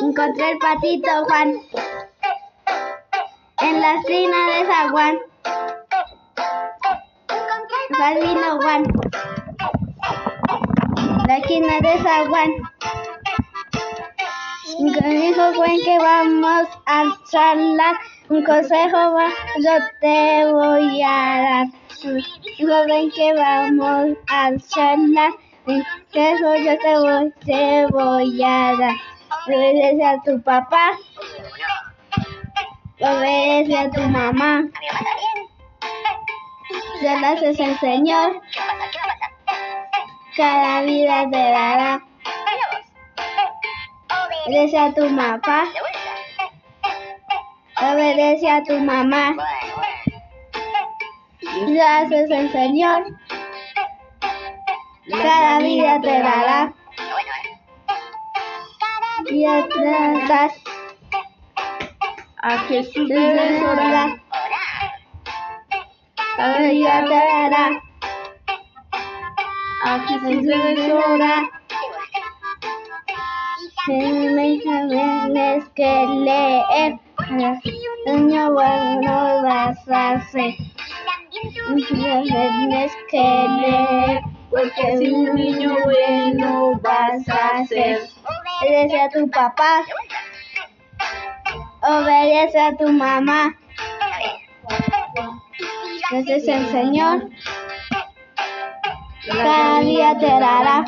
Encontré el patito Juan en la esquina de San Juan. Juan, la esquina de San Juan. Con Juan que vamos a charlar, un consejo más yo te voy a dar. Dijo ven que vamos a charlar. Consejo yo te voy, te voy a dar. Obedece a tu papá. Obedece a tu mamá. Haces el Señor. Cada vida te dará. Obedece a tu papá. Obedece a tu mamá. Ya haces el Señor. Cada vida te dará. Y atrás A Jesús debes orar. Cada vida te dará. A Jesús debes orar. Tienes que leer. Niño bueno vas a ser. Tienes que leer. Porque si un niño bueno vas a ser. Obedece a tu papá. Obedece a tu mamá. Es el Señor. Cada día te dará.